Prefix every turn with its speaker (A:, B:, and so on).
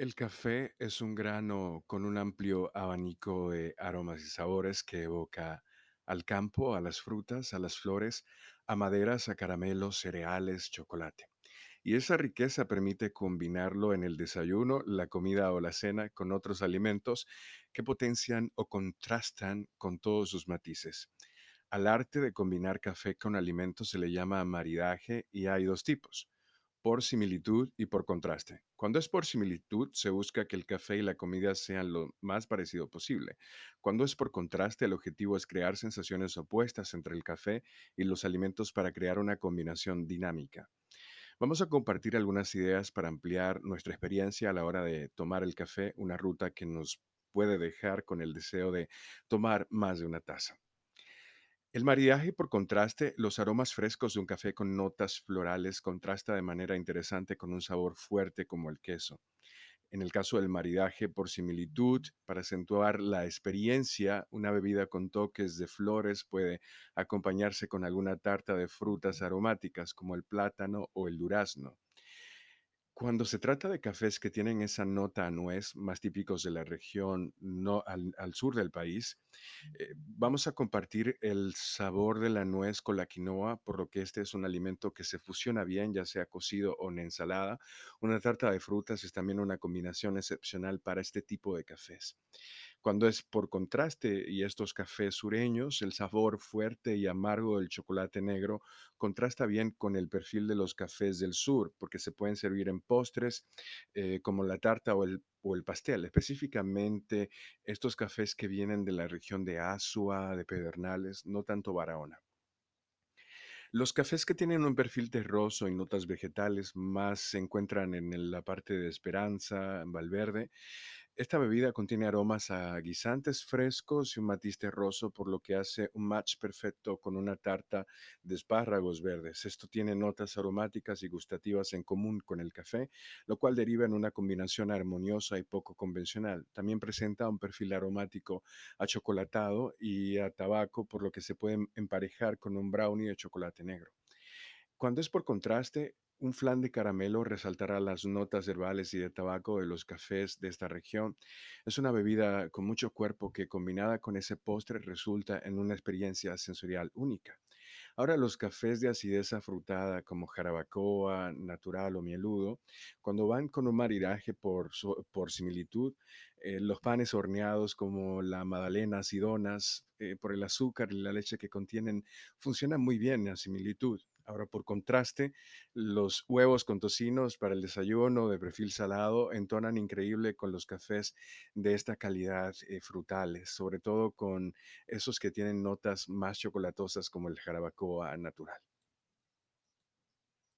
A: El café es un grano con un amplio abanico de aromas y sabores que evoca al campo, a las frutas, a las flores, a maderas, a caramelos, cereales, chocolate. Y esa riqueza permite combinarlo en el desayuno, la comida o la cena con otros alimentos que potencian o contrastan con todos sus matices. Al arte de combinar café con alimentos se le llama maridaje y hay dos tipos por similitud y por contraste. Cuando es por similitud, se busca que el café y la comida sean lo más parecido posible. Cuando es por contraste, el objetivo es crear sensaciones opuestas entre el café y los alimentos para crear una combinación dinámica. Vamos a compartir algunas ideas para ampliar nuestra experiencia a la hora de tomar el café, una ruta que nos puede dejar con el deseo de tomar más de una taza. El maridaje, por contraste, los aromas frescos de un café con notas florales contrasta de manera interesante con un sabor fuerte como el queso. En el caso del maridaje, por similitud, para acentuar la experiencia, una bebida con toques de flores puede acompañarse con alguna tarta de frutas aromáticas como el plátano o el durazno. Cuando se trata de cafés que tienen esa nota a nuez, más típicos de la región no, al, al sur del país, eh, vamos a compartir el sabor de la nuez con la quinoa, por lo que este es un alimento que se fusiona bien, ya sea cocido o en ensalada. Una tarta de frutas es también una combinación excepcional para este tipo de cafés. Cuando es por contraste y estos cafés sureños, el sabor fuerte y amargo del chocolate negro contrasta bien con el perfil de los cafés del sur, porque se pueden servir en postres eh, como la tarta o el, o el pastel. Específicamente estos cafés que vienen de la región de Asua, de Pedernales, no tanto Barahona. Los cafés que tienen un perfil terroso y notas vegetales más se encuentran en la parte de Esperanza, en Valverde, esta bebida contiene aromas a guisantes frescos y un matiz terroso, por lo que hace un match perfecto con una tarta de espárragos verdes. Esto tiene notas aromáticas y gustativas en común con el café, lo cual deriva en una combinación armoniosa y poco convencional. También presenta un perfil aromático a chocolatado y a tabaco, por lo que se puede emparejar con un brownie de chocolate negro. Cuando es por contraste, un flan de caramelo resaltará las notas herbales y de tabaco de los cafés de esta región. Es una bebida con mucho cuerpo que combinada con ese postre resulta en una experiencia sensorial única. Ahora los cafés de acidez afrutada como jarabacoa, natural o mieludo, cuando van con un maridaje por, por similitud, eh, los panes horneados como la magdalena acidonas, eh, por el azúcar y la leche que contienen, funcionan muy bien a similitud. Ahora, por contraste, los huevos con tocinos para el desayuno de perfil salado entonan increíble con los cafés de esta calidad eh, frutales, sobre todo con esos que tienen notas más chocolatosas como el jarabacoa natural.